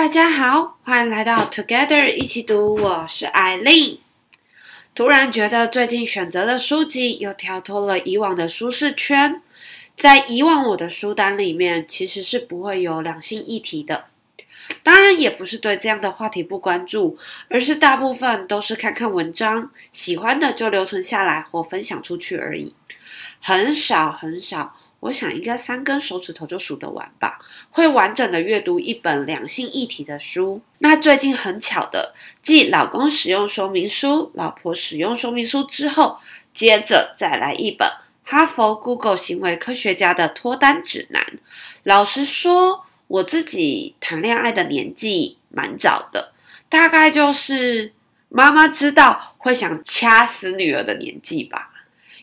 大家好，欢迎来到 Together 一起读，我是艾琳。突然觉得最近选择的书籍又跳脱了以往的舒适圈，在以往我的书单里面其实是不会有两性议题的，当然也不是对这样的话题不关注，而是大部分都是看看文章，喜欢的就留存下来或分享出去而已，很少很少。我想应该三根手指头就数得完吧，会完整的阅读一本两性议题的书。那最近很巧的，继老公使用说明书、老婆使用说明书之后，接着再来一本哈佛 Google 行为科学家的脱单指南。老实说，我自己谈恋爱的年纪蛮早的，大概就是妈妈知道会想掐死女儿的年纪吧。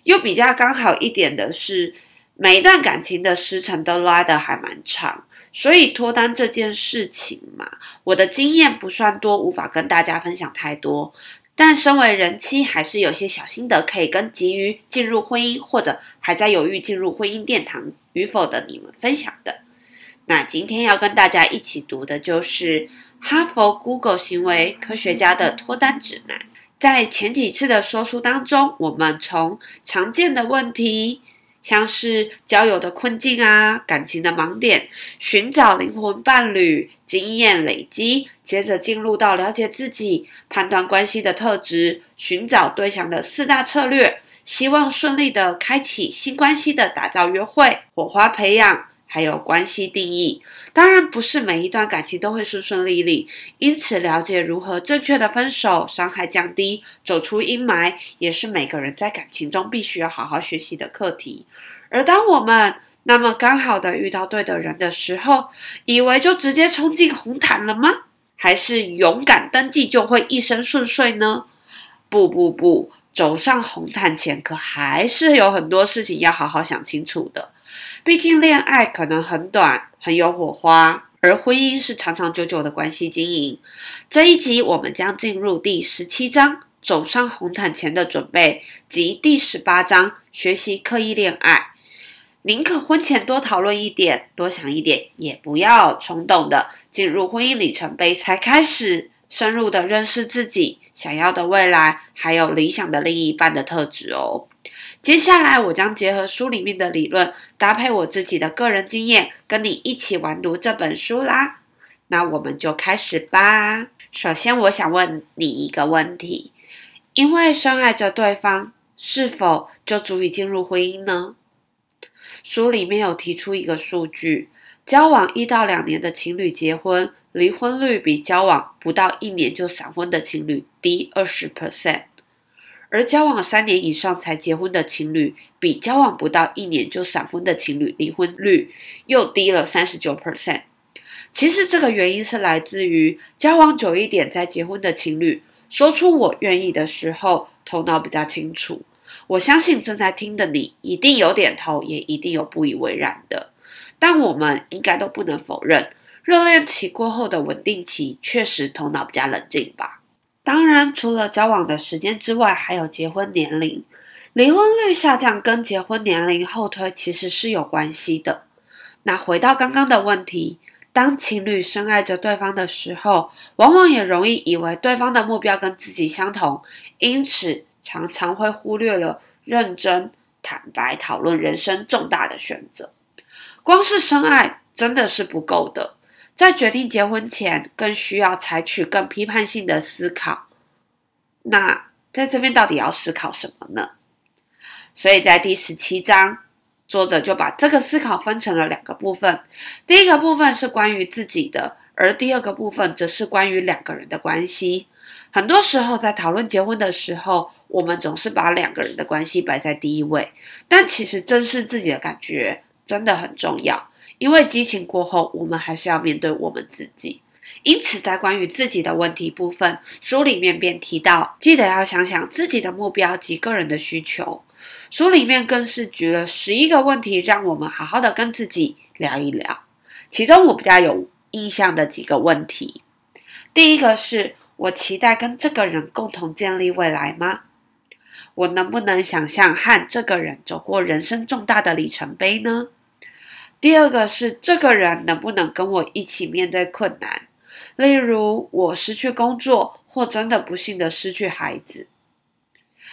又比较刚好一点的是。每一段感情的时程都拉得还蛮长，所以脱单这件事情嘛，我的经验不算多，无法跟大家分享太多。但身为人妻，还是有些小心得可以跟急于进入婚姻或者还在犹豫进入婚姻殿堂与否的你们分享的。那今天要跟大家一起读的就是哈佛 Google 行为科学家的脱单指南。在前几次的说书当中，我们从常见的问题。像是交友的困境啊，感情的盲点，寻找灵魂伴侣，经验累积，接着进入到了解自己，判断关系的特质，寻找对象的四大策略，希望顺利的开启新关系的打造约会，火花培养。还有关系定义，当然不是每一段感情都会顺顺利利，因此了解如何正确的分手，伤害降低，走出阴霾，也是每个人在感情中必须要好好学习的课题。而当我们那么刚好的遇到对的人的时候，以为就直接冲进红毯了吗？还是勇敢登记就会一生顺遂呢？不不不，走上红毯前可还是有很多事情要好好想清楚的。毕竟恋爱可能很短，很有火花，而婚姻是长长久久的关系经营。这一集我们将进入第十七章，走上红毯前的准备，及第十八章，学习刻意恋爱。宁可婚前多讨论一点，多想一点，也不要冲动的进入婚姻里程碑才开始深入的认识自己想要的未来，还有理想的另一半的特质哦。接下来，我将结合书里面的理论，搭配我自己的个人经验，跟你一起完读这本书啦。那我们就开始吧。首先，我想问你一个问题：因为深爱着对方，是否就足以进入婚姻呢？书里面有提出一个数据：交往一到两年的情侣结婚，离婚率比交往不到一年就闪婚的情侣低二十 percent。而交往三年以上才结婚的情侣，比交往不到一年就闪婚的情侣离婚率又低了三十九 percent。其实这个原因是来自于交往久一点再结婚的情侣，说出“我愿意”的时候，头脑比较清楚。我相信正在听的你一定有点头，也一定有不以为然的。但我们应该都不能否认，热恋期过后的稳定期确实头脑比较冷静吧。当然，除了交往的时间之外，还有结婚年龄。离婚率下降跟结婚年龄后推其实是有关系的。那回到刚刚的问题，当情侣深爱着对方的时候，往往也容易以为对方的目标跟自己相同，因此常常会忽略了认真坦白讨论人生重大的选择。光是深爱真的是不够的。在决定结婚前，更需要采取更批判性的思考。那在这边到底要思考什么呢？所以在第十七章，作者就把这个思考分成了两个部分。第一个部分是关于自己的，而第二个部分则是关于两个人的关系。很多时候在讨论结婚的时候，我们总是把两个人的关系摆在第一位，但其实正视自己的感觉真的很重要。因为激情过后，我们还是要面对我们自己。因此，在关于自己的问题部分，书里面便提到，记得要想想自己的目标及个人的需求。书里面更是举了十一个问题，让我们好好的跟自己聊一聊。其中我比较有印象的几个问题，第一个是我期待跟这个人共同建立未来吗？我能不能想象和这个人走过人生重大的里程碑呢？第二个是这个人能不能跟我一起面对困难？例如我失去工作，或真的不幸的失去孩子。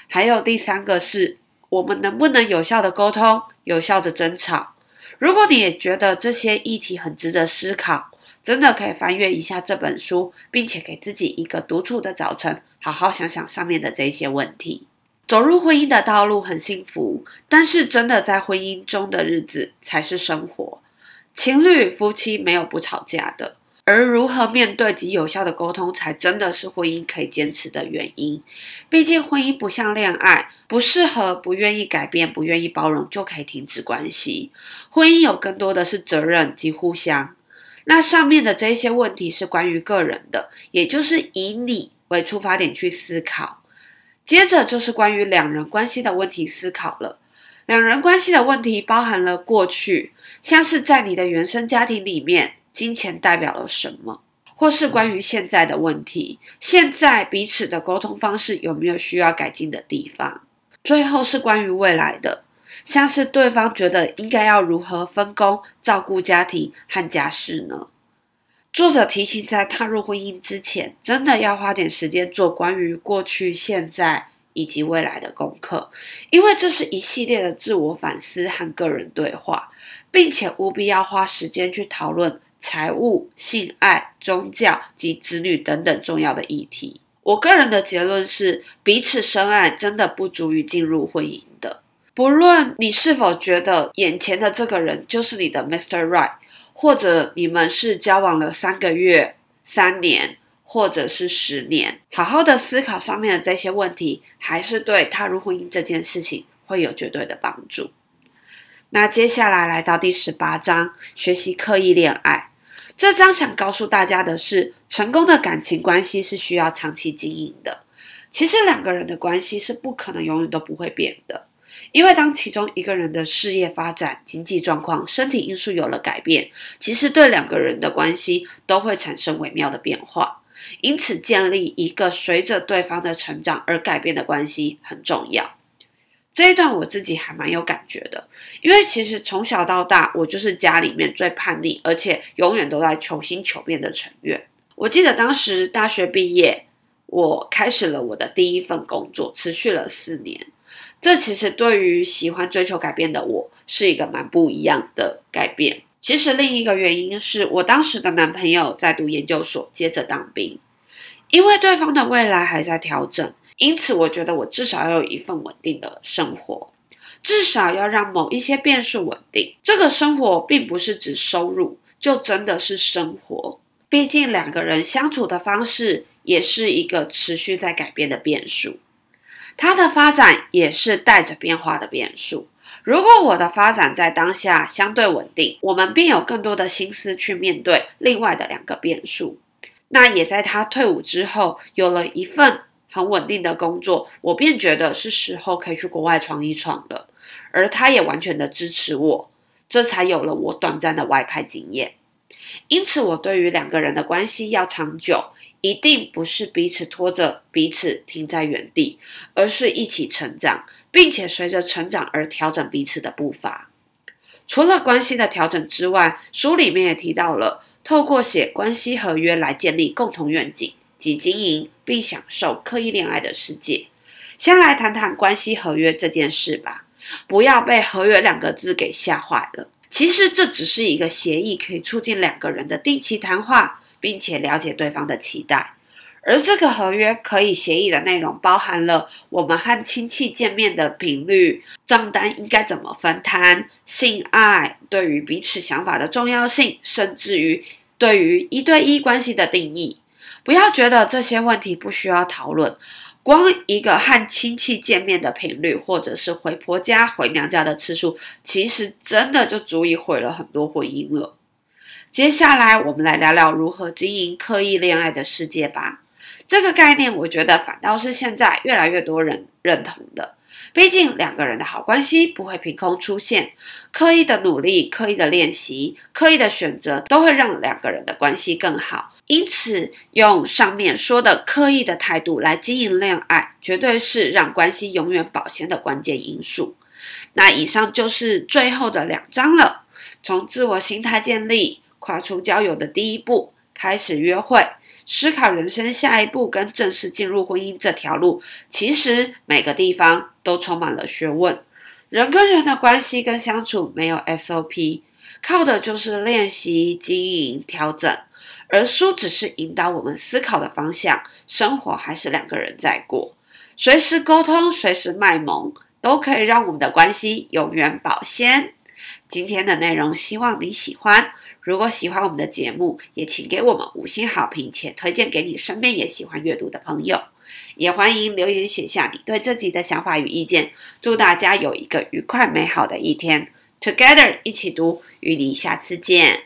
还有第三个是，我们能不能有效的沟通，有效的争吵？如果你也觉得这些议题很值得思考，真的可以翻阅一下这本书，并且给自己一个独处的早晨，好好想想上面的这些问题。走入婚姻的道路很幸福，但是真的在婚姻中的日子才是生活。情侣夫妻没有不吵架的。而如何面对及有效的沟通，才真的是婚姻可以坚持的原因。毕竟婚姻不像恋爱，不适合、不愿意改变、不愿意包容就可以停止关系。婚姻有更多的是责任及互相。那上面的这些问题是关于个人的，也就是以你为出发点去思考。接着就是关于两人关系的问题思考了。两人关系的问题包含了过去，像是在你的原生家庭里面。金钱代表了什么？或是关于现在的问题，现在彼此的沟通方式有没有需要改进的地方？最后是关于未来的，像是对方觉得应该要如何分工照顾家庭和家事呢？作者提醒，在踏入婚姻之前，真的要花点时间做关于过去、现在以及未来的功课，因为这是一系列的自我反思和个人对话，并且务必要花时间去讨论。财务、性爱、宗教及子女等等重要的议题。我个人的结论是，彼此深爱真的不足以进入婚姻的。不论你是否觉得眼前的这个人就是你的 Mr. Right，或者你们是交往了三个月、三年，或者是十年，好好的思考上面的这些问题，还是对踏入婚姻这件事情会有绝对的帮助。那接下来来到第十八章，学习刻意恋爱。这章想告诉大家的是，成功的感情关系是需要长期经营的。其实两个人的关系是不可能永远都不会变的，因为当其中一个人的事业发展、经济状况、身体因素有了改变，其实对两个人的关系都会产生微妙的变化。因此，建立一个随着对方的成长而改变的关系很重要。这一段我自己还蛮有感觉的，因为其实从小到大，我就是家里面最叛逆，而且永远都在求新求变的成员。我记得当时大学毕业，我开始了我的第一份工作，持续了四年。这其实对于喜欢追求改变的我，是一个蛮不一样的改变。其实另一个原因是我当时的男朋友在读研究所，接着当兵，因为对方的未来还在调整。因此，我觉得我至少要有一份稳定的生活，至少要让某一些变数稳定。这个生活并不是指收入，就真的是生活。毕竟两个人相处的方式也是一个持续在改变的变数，它的发展也是带着变化的变数。如果我的发展在当下相对稳定，我们便有更多的心思去面对另外的两个变数。那也在他退伍之后，有了一份。很稳定的工作，我便觉得是时候可以去国外闯一闯了。而他也完全的支持我，这才有了我短暂的外派经验。因此，我对于两个人的关系要长久，一定不是彼此拖着彼此停在原地，而是一起成长，并且随着成长而调整彼此的步伐。除了关系的调整之外，书里面也提到了透过写关系合约来建立共同愿景。及经营并享受刻意恋爱的世界。先来谈谈关系合约这件事吧，不要被“合约”两个字给吓坏了。其实这只是一个协议，可以促进两个人的定期谈话，并且了解对方的期待。而这个合约可以协议的内容，包含了我们和亲戚见面的频率、账单应该怎么分摊、性爱对于彼此想法的重要性，甚至于对于一对一关系的定义。不要觉得这些问题不需要讨论，光一个和亲戚见面的频率，或者是回婆家、回娘家的次数，其实真的就足以毁了很多婚姻了。接下来，我们来聊聊如何经营刻意恋爱的世界吧。这个概念，我觉得反倒是现在越来越多人认同的。毕竟两个人的好关系不会凭空出现，刻意的努力、刻意的练习、刻意的选择，都会让两个人的关系更好。因此，用上面说的刻意的态度来经营恋爱，绝对是让关系永远保鲜的关键因素。那以上就是最后的两章了，从自我心态建立，跨出交友的第一步，开始约会，思考人生下一步，跟正式进入婚姻这条路，其实每个地方都充满了学问。人跟人的关系跟相处没有 SOP，靠的就是练习、经营、调整。而书只是引导我们思考的方向，生活还是两个人在过，随时沟通，随时卖萌，都可以让我们的关系永远保鲜。今天的内容希望你喜欢。如果喜欢我们的节目，也请给我们五星好评，且推荐给你身边也喜欢阅读的朋友。也欢迎留言写下你对自己的想法与意见。祝大家有一个愉快美好的一天。Together 一起读，与你下次见。